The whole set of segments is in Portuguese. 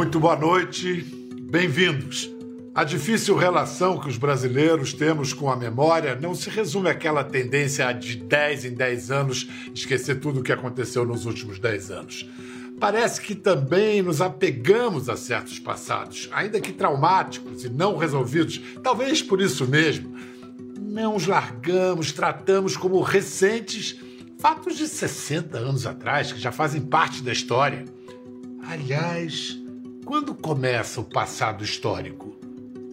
Muito boa noite, bem-vindos. A difícil relação que os brasileiros temos com a memória não se resume àquela tendência de 10 em 10 anos esquecer tudo o que aconteceu nos últimos 10 anos. Parece que também nos apegamos a certos passados, ainda que traumáticos e não resolvidos, talvez por isso mesmo. Não os largamos, tratamos como recentes fatos de 60 anos atrás, que já fazem parte da história. Aliás, quando começa o passado histórico?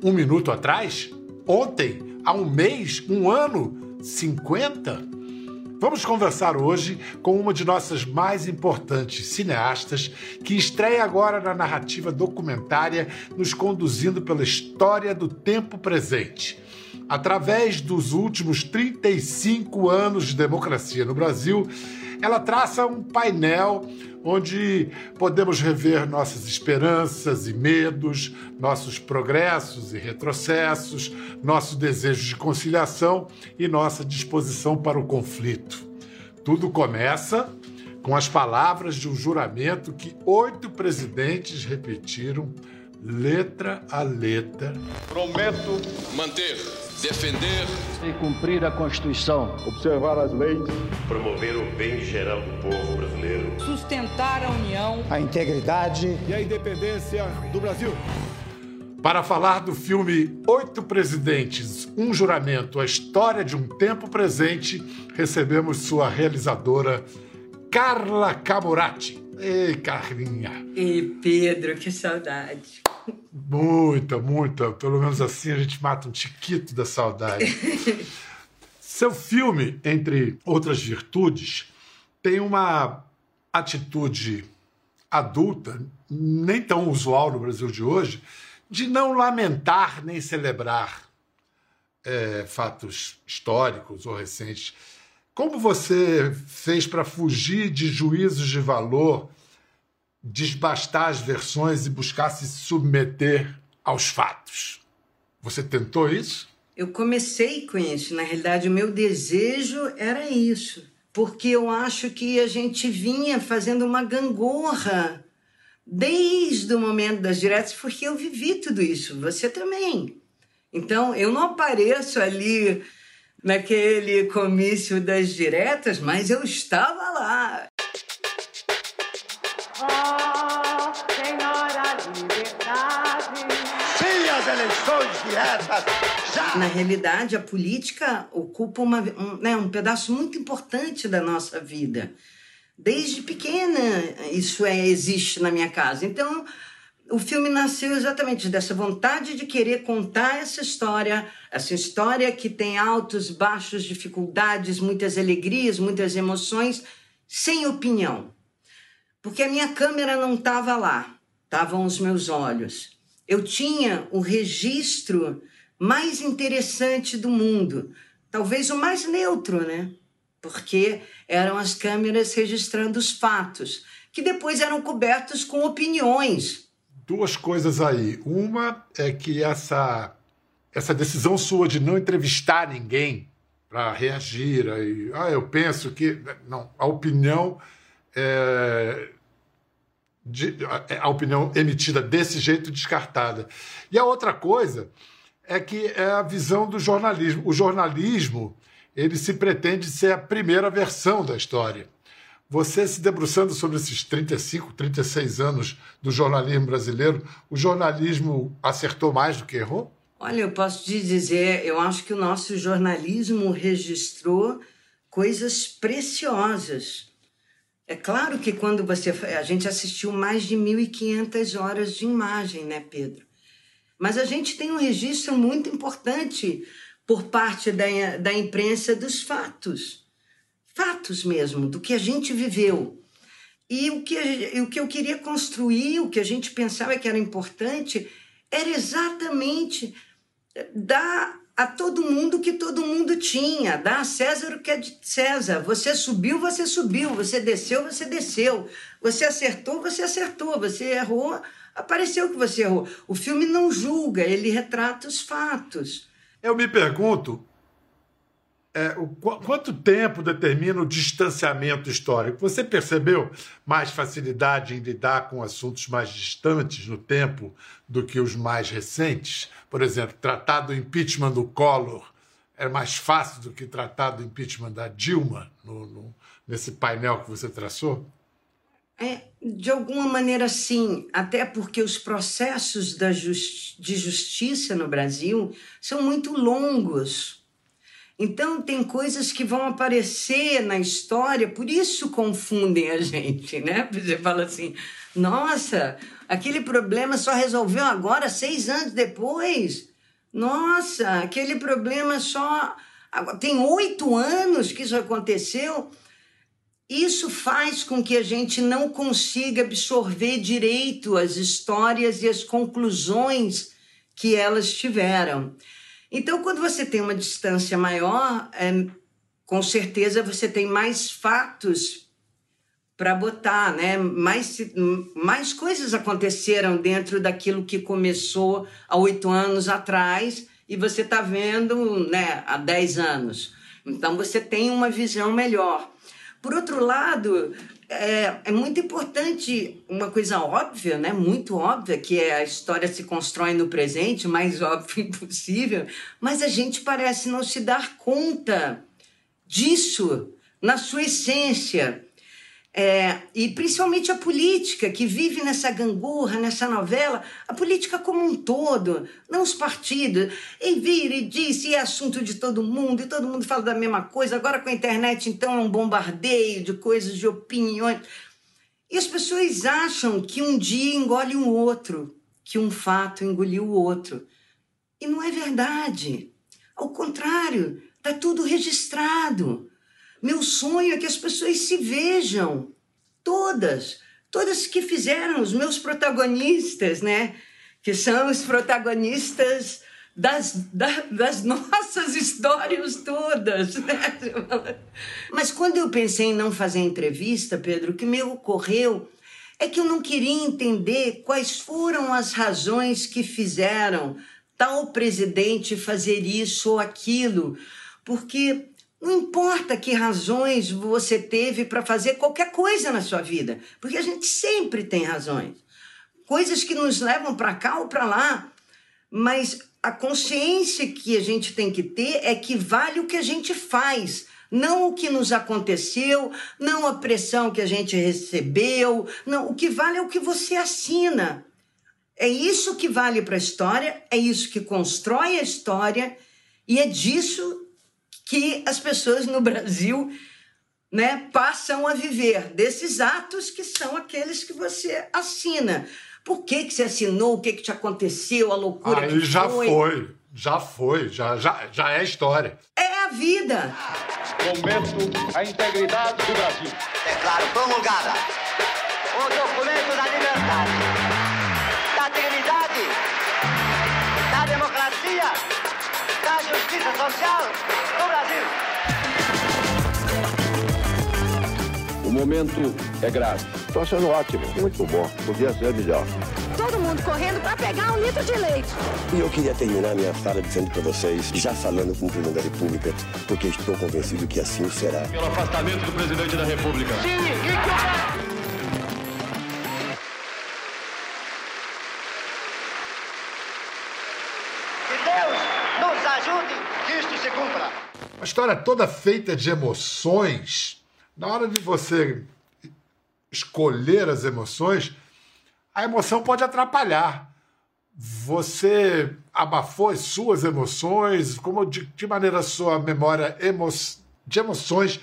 Um minuto atrás? Ontem? Há um mês? Um ano? 50? Vamos conversar hoje com uma de nossas mais importantes cineastas, que estreia agora na narrativa documentária, nos conduzindo pela história do tempo presente. Através dos últimos 35 anos de democracia no Brasil, ela traça um painel onde podemos rever nossas esperanças e medos, nossos progressos e retrocessos, nosso desejo de conciliação e nossa disposição para o conflito. Tudo começa com as palavras de um juramento que oito presidentes repetiram, letra a letra. Prometo manter defender e cumprir a Constituição, observar as leis, promover o bem geral do povo brasileiro, sustentar a união, a integridade e a independência do Brasil. Para falar do filme Oito Presidentes, um juramento, a história de um tempo presente, recebemos sua realizadora Carla Camurati. Ei, Carlinha. Ei, Pedro, que saudade. Muita, muita. Pelo menos assim a gente mata um tiquito da saudade. Seu filme, entre outras virtudes, tem uma atitude adulta, nem tão usual no Brasil de hoje, de não lamentar nem celebrar é, fatos históricos ou recentes. Como você fez para fugir de juízos de valor desbastar as versões e buscar se submeter aos fatos. Você tentou isso? Eu comecei com isso. Na realidade, o meu desejo era isso. Porque eu acho que a gente vinha fazendo uma gangorra desde o momento das diretas, porque eu vivi tudo isso. Você também. Então, eu não apareço ali naquele comício das diretas, mas eu estava lá. Oh, senhora liberdade. Sim, as eleições diretas. Já. Na realidade, a política ocupa uma, um, né, um pedaço muito importante da nossa vida. Desde pequena, isso é, existe na minha casa. Então, o filme nasceu exatamente dessa vontade de querer contar essa história, essa história que tem altos, baixos, dificuldades, muitas alegrias, muitas emoções, sem opinião porque a minha câmera não estava lá, estavam os meus olhos. Eu tinha o registro mais interessante do mundo, talvez o mais neutro, né? Porque eram as câmeras registrando os fatos, que depois eram cobertos com opiniões. Duas coisas aí. Uma é que essa, essa decisão sua de não entrevistar ninguém para reagir, aí, ah, eu penso que. Não, a opinião é, de, a, a opinião emitida desse jeito descartada. E a outra coisa é que é a visão do jornalismo. O jornalismo ele se pretende ser a primeira versão da história. Você se debruçando sobre esses 35, 36 anos do jornalismo brasileiro, o jornalismo acertou mais do que errou? Olha, eu posso te dizer, eu acho que o nosso jornalismo registrou coisas preciosas. É claro que quando você. A gente assistiu mais de 1.500 horas de imagem, né, Pedro? Mas a gente tem um registro muito importante por parte da, da imprensa dos fatos. Fatos mesmo, do que a gente viveu. E o que, o que eu queria construir, o que a gente pensava que era importante, era exatamente dar a todo mundo que todo mundo tinha. Dá a César o que é de César. Você subiu, você subiu. Você desceu, você desceu. Você acertou, você acertou. Você errou, apareceu que você errou. O filme não julga, ele retrata os fatos. Eu me pergunto, é, o, quanto tempo determina o distanciamento histórico? Você percebeu mais facilidade em lidar com assuntos mais distantes no tempo do que os mais recentes? Por exemplo, tratar do impeachment do Collor é mais fácil do que tratar do impeachment da Dilma, no, no, nesse painel que você traçou? É, de alguma maneira, sim, até porque os processos justi de justiça no Brasil são muito longos. Então, tem coisas que vão aparecer na história, por isso confundem a gente, né? Você fala assim, nossa, aquele problema só resolveu agora, seis anos depois. Nossa, aquele problema só. Tem oito anos que isso aconteceu. Isso faz com que a gente não consiga absorver direito as histórias e as conclusões que elas tiveram. Então, quando você tem uma distância maior, é, com certeza você tem mais fatos para botar, né? Mais, mais coisas aconteceram dentro daquilo que começou há oito anos atrás e você está vendo, né, há dez anos. Então, você tem uma visão melhor. Por outro lado, é, é, muito importante uma coisa óbvia, né? Muito óbvia, que é a história se constrói no presente, mais óbvio impossível, mas a gente parece não se dar conta disso na sua essência. É, e principalmente a política, que vive nessa gangorra, nessa novela, a política como um todo, não os partidos. E vira e diz, e é assunto de todo mundo, e todo mundo fala da mesma coisa. Agora com a internet, então, é um bombardeio de coisas, de opiniões. E as pessoas acham que um dia engole um outro, que um fato engoliu o outro. E não é verdade. Ao contrário, está tudo registrado. Meu sonho é que as pessoas se vejam, todas, todas que fizeram os meus protagonistas, né? Que são os protagonistas das, da, das nossas histórias todas. Né? Mas quando eu pensei em não fazer entrevista, Pedro, o que me ocorreu é que eu não queria entender quais foram as razões que fizeram tal presidente fazer isso ou aquilo, porque não importa que razões você teve para fazer qualquer coisa na sua vida, porque a gente sempre tem razões. Coisas que nos levam para cá ou para lá, mas a consciência que a gente tem que ter é que vale o que a gente faz, não o que nos aconteceu, não a pressão que a gente recebeu, não, o que vale é o que você assina. É isso que vale para a história, é isso que constrói a história e é disso que as pessoas no Brasil né, passam a viver, desses atos que são aqueles que você assina. Por que, que você assinou? O que, que te aconteceu? A loucura Aí que já foi? foi, já foi, já, já, já é história. É a vida. Momento a integridade do Brasil. Declaro promulgada o documento da liberdade, justiça social do Brasil. O momento é grave. Estou achando ótimo, muito bom. Podia ser melhor. Todo mundo correndo para pegar um litro de leite. E eu queria terminar minha fala dizendo para vocês, já falando com o presidente da República, porque estou convencido que assim será. Pelo afastamento do presidente da República. Que história toda feita de emoções. Na hora de você escolher as emoções, a emoção pode atrapalhar. Você abafou as suas emoções? Como de maneira a sua memória emo de emoções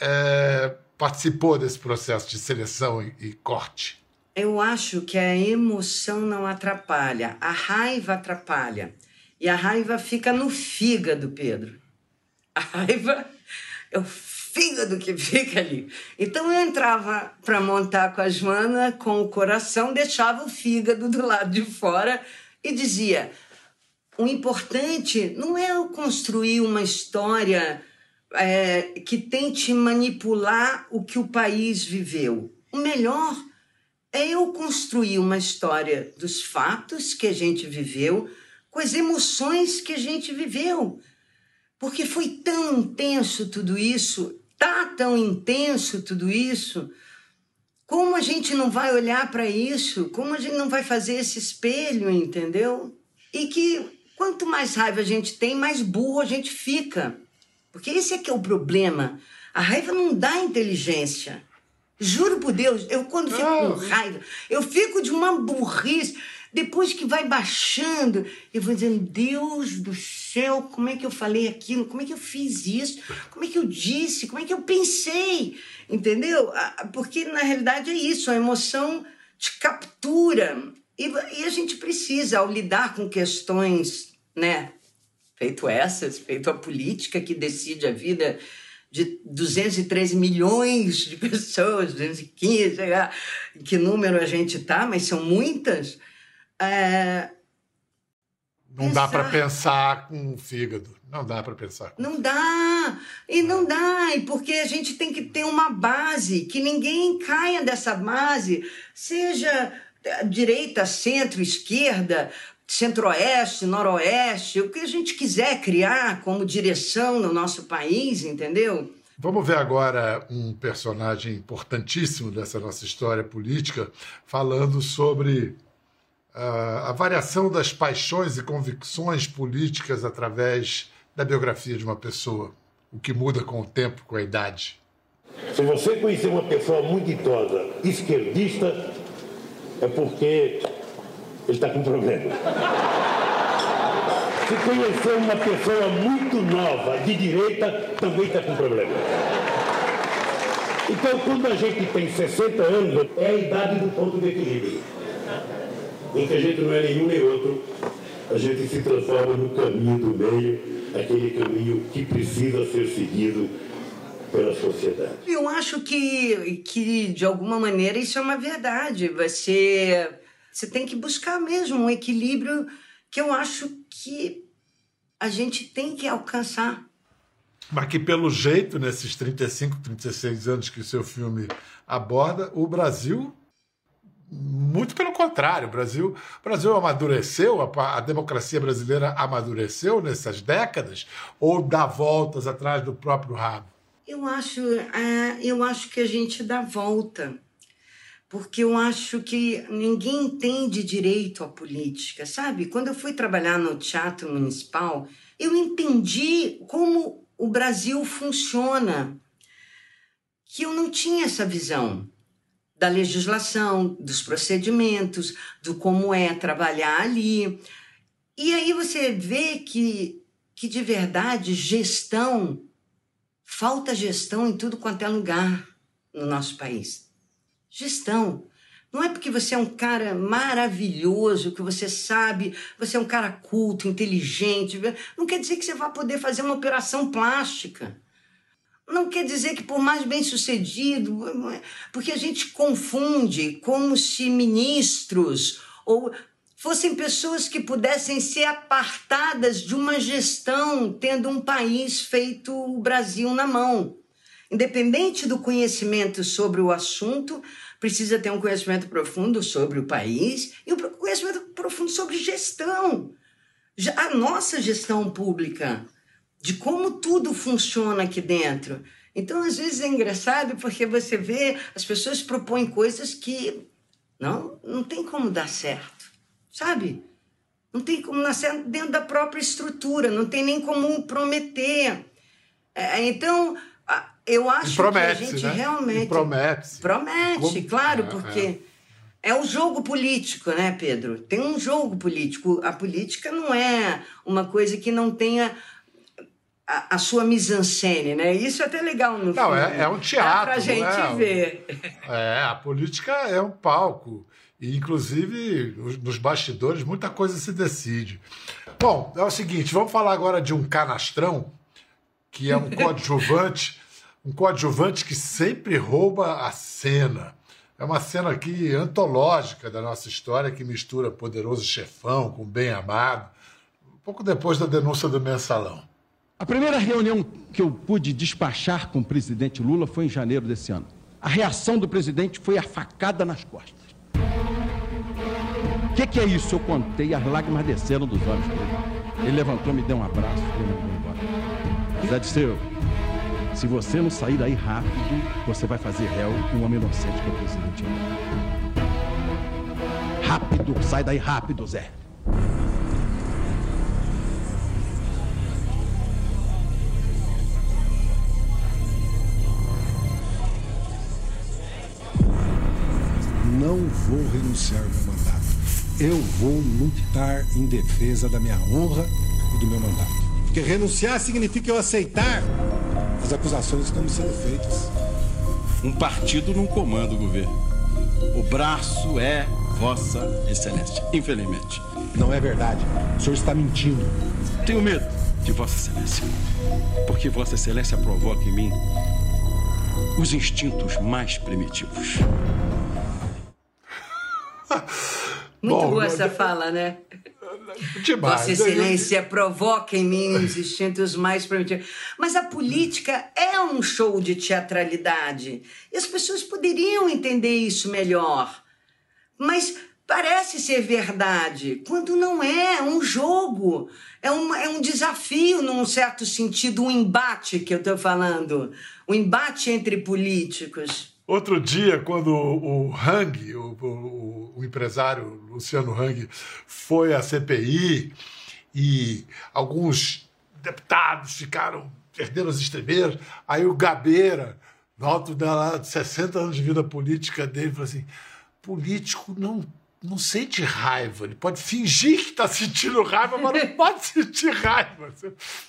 é, participou desse processo de seleção e, e corte? Eu acho que a emoção não atrapalha, a raiva atrapalha. E a raiva fica no fígado, Pedro. A raiva é o fígado que fica ali. Então eu entrava para montar com a Joana com o coração, deixava o fígado do lado de fora e dizia: o importante não é eu construir uma história é, que tente manipular o que o país viveu. O melhor é eu construir uma história dos fatos que a gente viveu, com as emoções que a gente viveu. Porque foi tão intenso tudo isso, tá tão intenso tudo isso. Como a gente não vai olhar para isso? Como a gente não vai fazer esse espelho, entendeu? E que quanto mais raiva a gente tem, mais burro a gente fica. Porque esse é que é o problema. A raiva não dá inteligência. Juro por Deus, eu quando fico com raiva, eu fico de uma burrice. Depois que vai baixando, eu vou dizendo, Deus do céu, como é que eu falei aquilo? Como é que eu fiz isso? Como é que eu disse? Como é que eu pensei? Entendeu? Porque na realidade é isso, a emoção te captura. E, e a gente precisa, ao lidar com questões, né? Feito essas, feito a política que decide a vida de 213 milhões de pessoas, 215, sei lá, que número a gente tá, mas são muitas. É... Não dá para pensar com o fígado. Não dá para pensar. Não dá. E não dá. E porque a gente tem que ter uma base, que ninguém caia dessa base, seja direita, centro, esquerda, centro-oeste, noroeste, o que a gente quiser criar como direção no nosso país, entendeu? Vamos ver agora um personagem importantíssimo dessa nossa história política falando sobre uh, a variação das paixões e convicções políticas através da biografia de uma pessoa, o que muda com o tempo, com a idade. Se você conhecer uma pessoa muito idosa, esquerdista, é porque ele está com problema. Se conhecer uma pessoa muito nova, de direita, também está com problema. Então, quando a gente tem 60 anos, é a idade do ponto de equilíbrio. Em que a gente não é nenhum nem outro, a gente se transforma no caminho do meio, aquele caminho que precisa ser seguido pela sociedade. Eu acho que, que de alguma maneira, isso é uma verdade. Você você tem que buscar mesmo um equilíbrio que eu acho que a gente tem que alcançar. Mas que, pelo jeito, nesses 35, 36 anos que o seu filme aborda, o Brasil muito pelo contrário, o Brasil, o Brasil amadureceu, a, a, democracia brasileira amadureceu nessas décadas ou dá voltas atrás do próprio rabo? Eu acho, é, eu acho que a gente dá volta porque eu acho que ninguém entende direito a política, sabe? Quando eu fui trabalhar no Teatro Municipal, eu entendi como o Brasil funciona, que eu não tinha essa visão da legislação, dos procedimentos, do como é trabalhar ali. E aí você vê que, que de verdade, gestão, falta gestão em tudo quanto é lugar no nosso país. Gestão. Não é porque você é um cara maravilhoso, que você sabe, você é um cara culto, inteligente, não quer dizer que você vai poder fazer uma operação plástica. Não quer dizer que por mais bem sucedido, porque a gente confunde como se ministros ou fossem pessoas que pudessem ser apartadas de uma gestão, tendo um país feito o Brasil na mão. Independente do conhecimento sobre o assunto, precisa ter um conhecimento profundo sobre o país e um conhecimento profundo sobre gestão. A nossa gestão pública, de como tudo funciona aqui dentro. Então, às vezes é engraçado porque você vê as pessoas propõem coisas que não, não tem como dar certo, sabe? Não tem como dar certo dentro da própria estrutura, não tem nem como prometer. É, então, eu acho promete, que a gente né? realmente. promete. Promete, Como... claro, é, porque é. é o jogo político, né, Pedro? Tem um jogo político. A política não é uma coisa que não tenha a, a sua mise-en-scène, né? Isso é até legal no não, filme. É, é um teatro. Dá pra gente é, ver. É, a política é um palco. E, inclusive, nos bastidores, muita coisa se decide. Bom, é o seguinte, vamos falar agora de um canastrão, que é um coadjuvante um coadjuvante que sempre rouba a cena. É uma cena aqui antológica da nossa história que mistura poderoso chefão com bem amado, um pouco depois da denúncia do mensalão. A primeira reunião que eu pude despachar com o presidente Lula foi em janeiro desse ano. A reação do presidente foi a facada nas costas. O que, que, é isso? Eu contei, as lágrimas desceram dos olhos dele. Ele levantou, me deu um abraço e me embora. Zé Disseu, se você não sair daí rápido, você vai fazer réu um homem inocente que é o presidente. Rápido, sai daí rápido, Zé. Não vou renunciar ao meu mandato. Eu vou lutar em defesa da minha honra e do meu mandato. Porque renunciar significa eu aceitar as acusações que estão me sendo feitas. Um partido não comanda o governo. O braço é Vossa Excelência, infelizmente. Não é verdade. O senhor está mentindo. Tenho medo de Vossa Excelência. Porque Vossa Excelência provoca em mim os instintos mais primitivos. Muito Bom, boa essa fala, né? Demais. Vossa Excelência provoca em mim os instintos mais primitivos. Mas a política é um show de teatralidade. E as pessoas poderiam entender isso melhor. Mas parece ser verdade, quando não é, é um jogo. É um, é um desafio, num certo sentido, um embate que eu estou falando. Um embate entre políticos. Outro dia, quando o Hang, o, o, o, empresário Luciano Hang, foi à CPI e alguns deputados ficaram, perderam os estribeiros, aí o Gabeira, no alto de 60 anos de vida política dele, falou assim: político não não sente raiva. Ele pode fingir que está sentindo raiva, mas não pode sentir raiva.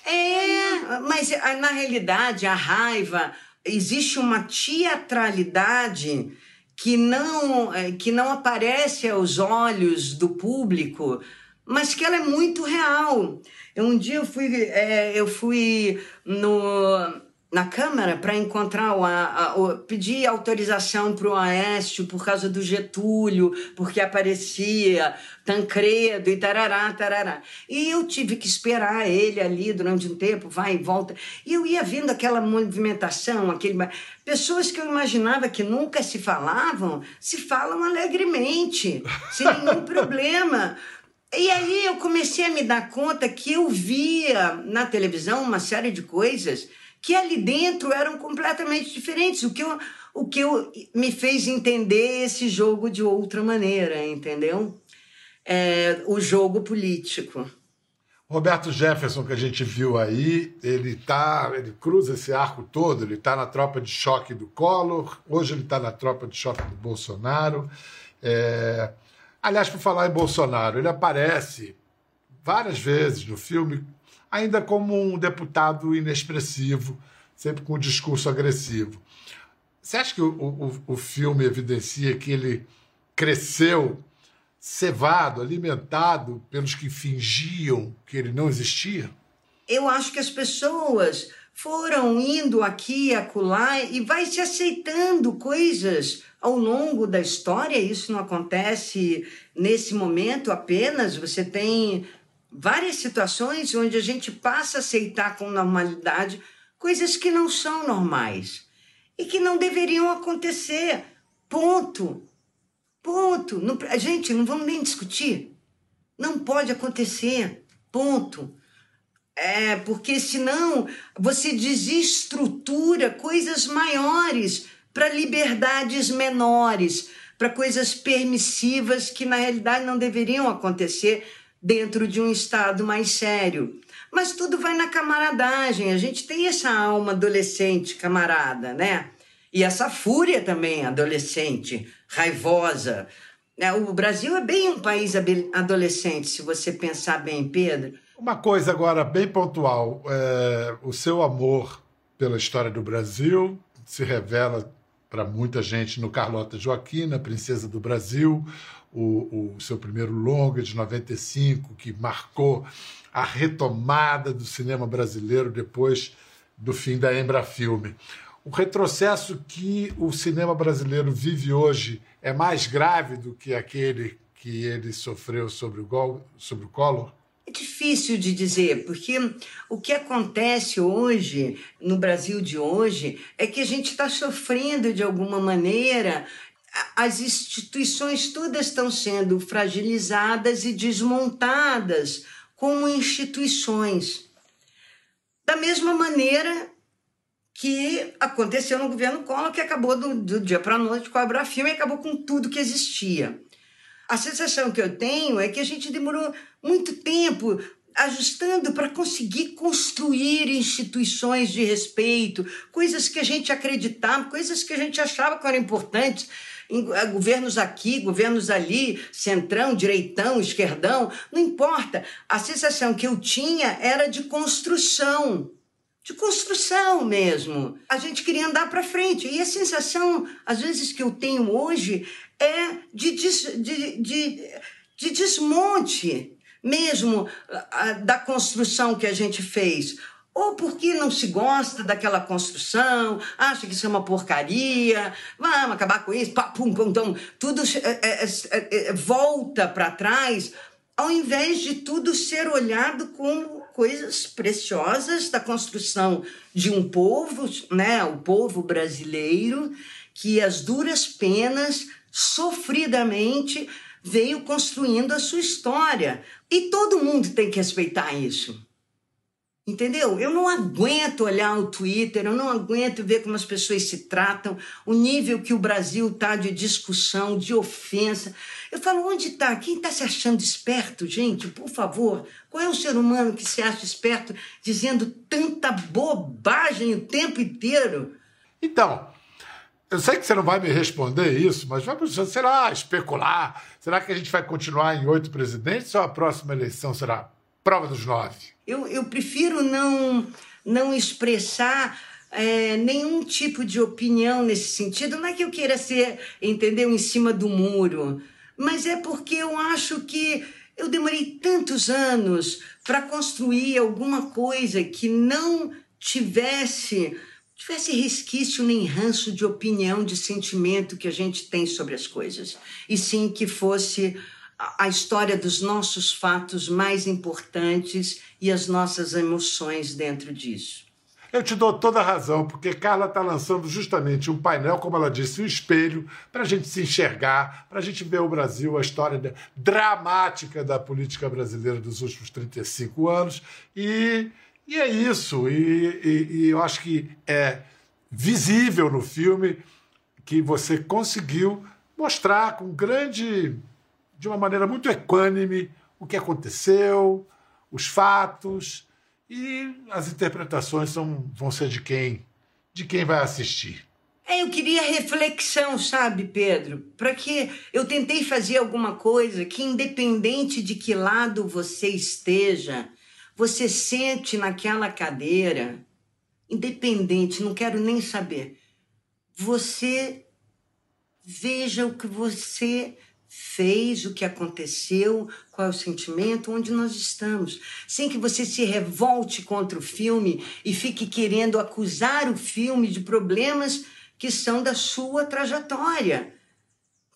É, mas na realidade a raiva, existe uma teatralidade que não, é, que não aparece aos olhos do público, mas que ela é muito real. Um dia eu fui, é, eu fui no, na Câmara para encontrar o, a, o, pedir autorização para o Aécio por causa do Getúlio, porque aparecia Tancredo e tarará, tarará. E eu tive que esperar ele ali durante um tempo, vai e volta. E eu ia vendo aquela movimentação, aquele pessoas que eu imaginava que nunca se falavam, se falam alegremente, sem nenhum problema. E aí eu comecei a me dar conta que eu via na televisão uma série de coisas que ali dentro eram completamente diferentes. O que, eu, o que eu, me fez entender esse jogo de outra maneira, entendeu? É, o jogo político. Roberto Jefferson, que a gente viu aí, ele tá, ele cruza esse arco todo, ele está na tropa de choque do Collor, hoje ele está na tropa de choque do Bolsonaro. É... Aliás, por falar em Bolsonaro, ele aparece várias vezes no filme ainda como um deputado inexpressivo, sempre com um discurso agressivo. Você acha que o, o, o filme evidencia que ele cresceu cevado, alimentado pelos que fingiam que ele não existia? Eu acho que as pessoas foram indo aqui e acolá e vai se aceitando coisas ao longo da história. Isso não acontece nesse momento apenas. Você tem várias situações onde a gente passa a aceitar com normalidade coisas que não são normais e que não deveriam acontecer. Ponto. Ponto. Não, gente, não vamos nem discutir. Não pode acontecer. Ponto. É, porque senão você desestrutura coisas maiores para liberdades menores, para coisas permissivas que na realidade não deveriam acontecer dentro de um estado mais sério. Mas tudo vai na camaradagem. A gente tem essa alma adolescente, camarada, né? E essa fúria também adolescente, raivosa. É, o Brasil é bem um país adolescente, se você pensar bem, Pedro. Uma coisa agora bem pontual: é, o seu amor pela história do Brasil se revela para muita gente no Carlota Joaquina, Princesa do Brasil, o, o seu primeiro longa de 95, que marcou a retomada do cinema brasileiro depois do fim da Embrafilme. O retrocesso que o cinema brasileiro vive hoje é mais grave do que aquele que ele sofreu sobre o, Gol, sobre o Collor? É difícil de dizer, porque o que acontece hoje, no Brasil de hoje, é que a gente está sofrendo de alguma maneira as instituições todas estão sendo fragilizadas e desmontadas como instituições. Da mesma maneira que aconteceu no governo Collor, que acabou do, do dia para a noite com a Abrafilme e acabou com tudo que existia. A sensação que eu tenho é que a gente demorou muito tempo ajustando para conseguir construir instituições de respeito, coisas que a gente acreditava, coisas que a gente achava que eram importantes. Eh, governos aqui, governos ali, centrão, direitão, esquerdão, não importa. A sensação que eu tinha era de construção de construção mesmo. A gente queria andar para frente. E a sensação, às vezes, que eu tenho hoje é de, des, de, de, de desmonte mesmo da construção que a gente fez. Ou porque não se gosta daquela construção, acha que isso é uma porcaria, vamos acabar com isso, pá, pum, então tudo é, é, é, é volta para trás, ao invés de tudo ser olhado como coisas preciosas da construção de um povo, né, o povo brasileiro, que as duras penas, sofridamente, veio construindo a sua história. E todo mundo tem que respeitar isso. Entendeu? Eu não aguento olhar o Twitter, eu não aguento ver como as pessoas se tratam, o nível que o Brasil está de discussão, de ofensa. Eu falo, onde está? Quem está se achando esperto, gente? Por favor, qual é o ser humano que se acha esperto dizendo tanta bobagem o tempo inteiro? Então, eu sei que você não vai me responder isso, mas vamos, será especular? Será que a gente vai continuar em oito presidentes ou a próxima eleição será prova dos nove? Eu, eu prefiro não, não expressar é, nenhum tipo de opinião nesse sentido. Não é que eu queira ser, entendeu, em cima do muro, mas é porque eu acho que eu demorei tantos anos para construir alguma coisa que não tivesse tivesse resquício nem ranço de opinião, de sentimento que a gente tem sobre as coisas, e sim que fosse a história dos nossos fatos mais importantes e as nossas emoções dentro disso. Eu te dou toda a razão, porque Carla está lançando justamente um painel, como ela disse, um espelho, para a gente se enxergar, para a gente ver o Brasil, a história dramática da política brasileira dos últimos 35 anos. E e é isso. E, e, e eu acho que é visível no filme que você conseguiu mostrar com grande, de uma maneira muito equânime, o que aconteceu, os fatos e as interpretações são, vão ser de quem, de quem vai assistir. É, eu queria reflexão, sabe, Pedro? Para que eu tentei fazer alguma coisa que, independente de que lado você esteja, você sente naquela cadeira, independente, não quero nem saber. Você veja o que você fez, o que aconteceu, qual é o sentimento, onde nós estamos, sem que você se revolte contra o filme e fique querendo acusar o filme de problemas que são da sua trajetória.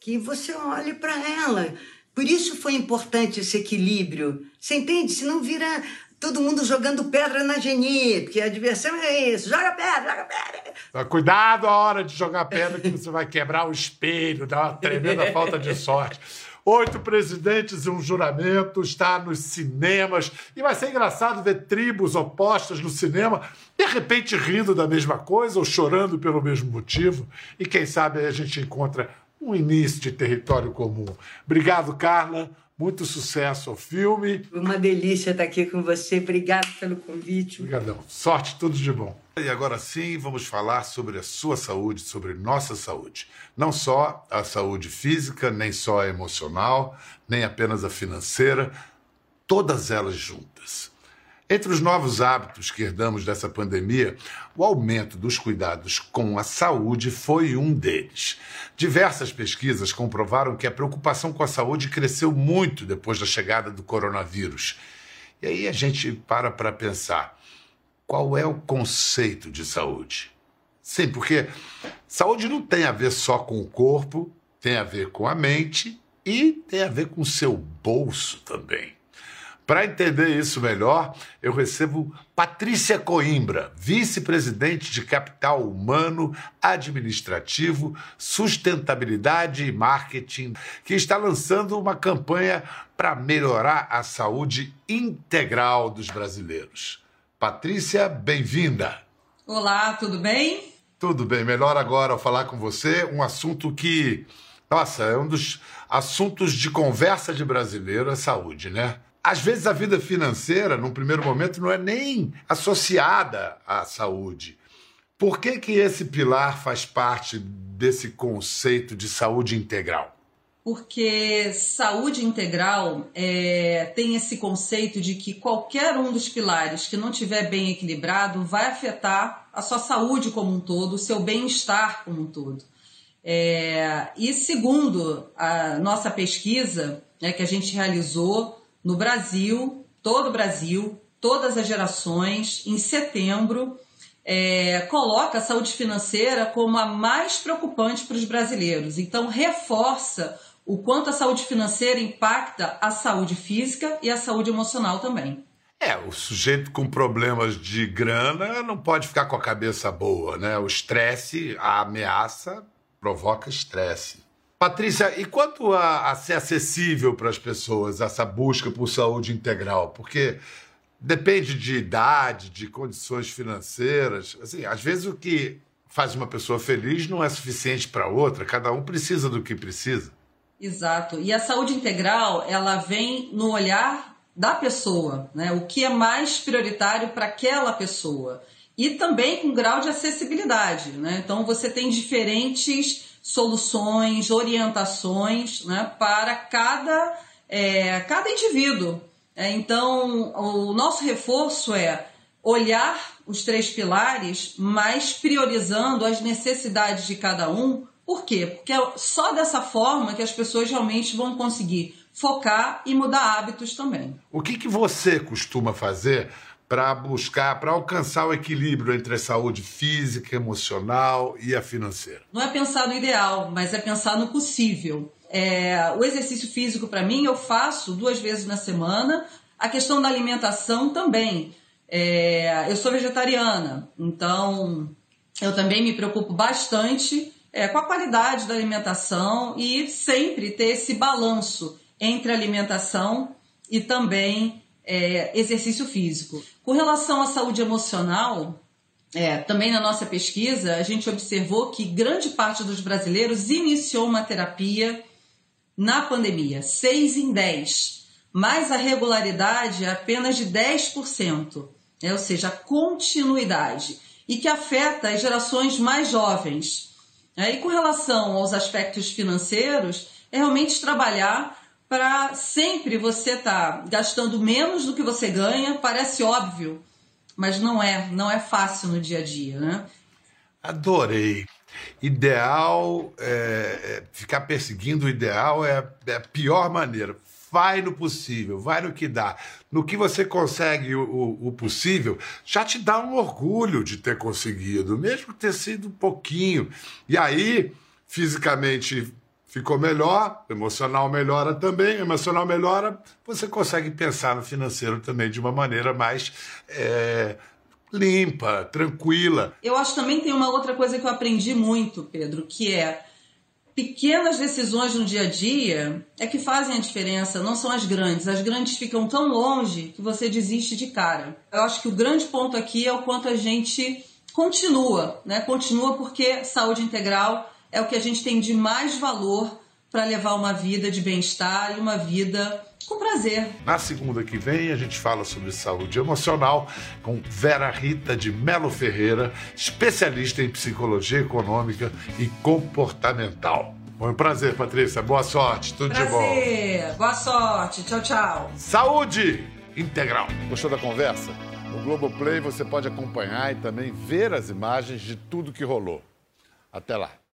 Que você olhe para ela. Por isso foi importante esse equilíbrio. Você entende? Se não vira todo mundo jogando pedra na Geni, porque a diversão é isso, joga pedra, joga pedra. Cuidado a hora de jogar pedra que você vai quebrar o espelho, dar uma tremenda falta de sorte. Oito presidentes e um juramento está nos cinemas. E vai ser engraçado ver tribos opostas no cinema, de repente rindo da mesma coisa ou chorando pelo mesmo motivo. E quem sabe a gente encontra um início de território comum. Obrigado, Carla. Muito sucesso ao filme. Uma delícia estar aqui com você. Obrigado pelo convite. Obrigadão. Sorte, tudo de bom. E agora sim, vamos falar sobre a sua saúde, sobre nossa saúde. Não só a saúde física, nem só a emocional, nem apenas a financeira, todas elas juntas. Entre os novos hábitos que herdamos dessa pandemia, o aumento dos cuidados com a saúde foi um deles. Diversas pesquisas comprovaram que a preocupação com a saúde cresceu muito depois da chegada do coronavírus. E aí a gente para para pensar: qual é o conceito de saúde? Sim, porque saúde não tem a ver só com o corpo, tem a ver com a mente e tem a ver com o seu bolso também. Para entender isso melhor, eu recebo Patrícia Coimbra, vice-presidente de Capital Humano, Administrativo, Sustentabilidade e Marketing, que está lançando uma campanha para melhorar a saúde integral dos brasileiros. Patrícia, bem-vinda. Olá, tudo bem? Tudo bem. Melhor agora ao falar com você um assunto que, nossa, é um dos assuntos de conversa de brasileiro, a saúde, né? Às vezes a vida financeira, num primeiro momento, não é nem associada à saúde. Por que, que esse pilar faz parte desse conceito de saúde integral? Porque saúde integral é, tem esse conceito de que qualquer um dos pilares que não estiver bem equilibrado vai afetar a sua saúde como um todo, o seu bem-estar como um todo. É, e segundo a nossa pesquisa né, que a gente realizou no Brasil, todo o Brasil, todas as gerações, em setembro, é, coloca a saúde financeira como a mais preocupante para os brasileiros. Então, reforça o quanto a saúde financeira impacta a saúde física e a saúde emocional também. É, o sujeito com problemas de grana não pode ficar com a cabeça boa, né? O estresse, a ameaça provoca estresse. Patrícia, e quanto a, a ser acessível para as pessoas essa busca por saúde integral? Porque depende de idade, de condições financeiras. Assim, às vezes o que faz uma pessoa feliz não é suficiente para outra, cada um precisa do que precisa. Exato. E a saúde integral, ela vem no olhar da pessoa, né? O que é mais prioritário para aquela pessoa. E também com grau de acessibilidade, né? Então você tem diferentes soluções, orientações, né, para cada, é, cada indivíduo. É, então, o nosso reforço é olhar os três pilares, mas priorizando as necessidades de cada um por quê? Porque é só dessa forma que as pessoas realmente vão conseguir focar e mudar hábitos também. O que, que você costuma fazer para buscar, para alcançar o equilíbrio entre a saúde física, emocional e a financeira? Não é pensar no ideal, mas é pensar no possível. É, o exercício físico, para mim, eu faço duas vezes na semana. A questão da alimentação também. É, eu sou vegetariana, então eu também me preocupo bastante é, com a qualidade da alimentação e sempre ter esse balanço entre alimentação e também é, exercício físico. Com relação à saúde emocional, é, também na nossa pesquisa, a gente observou que grande parte dos brasileiros iniciou uma terapia na pandemia, 6 em 10, mas a regularidade é apenas de 10%, né? ou seja, a continuidade, e que afeta as gerações mais jovens. É, e com relação aos aspectos financeiros, é realmente trabalhar para sempre você tá gastando menos do que você ganha. Parece óbvio, mas não é, não é fácil no dia a dia, né? Adorei. Ideal, é, é, ficar perseguindo o ideal é, é a pior maneira vai no possível, vai no que dá. No que você consegue o, o, o, possível, já te dá um orgulho de ter conseguido, mesmo ter sido um pouquinho. E aí, fisicamente ficou melhor, emocional melhora também, emocional melhora, você consegue pensar no financeiro também de uma maneira mais. É, limpa, tranquila. Eu acho também tem uma outra coisa que eu aprendi muito, Pedro, que é pequenas decisões no dia a dia é que fazem a diferença, não são as grandes. As grandes ficam tão longe que você desiste de cara. Eu acho que o grande ponto aqui é o quanto a gente continua, né? Continua porque saúde integral é o que a gente tem de mais valor para levar uma vida de bem-estar e uma vida com prazer. Na segunda que vem, a gente fala sobre saúde emocional com Vera Rita de Melo Ferreira, especialista em psicologia econômica e comportamental. Foi um prazer, Patrícia. Boa sorte. Tudo prazer. de bom. Prazer. Boa sorte. Tchau, tchau. Saúde integral. Gostou da conversa? No Globoplay você pode acompanhar e também ver as imagens de tudo que rolou. Até lá.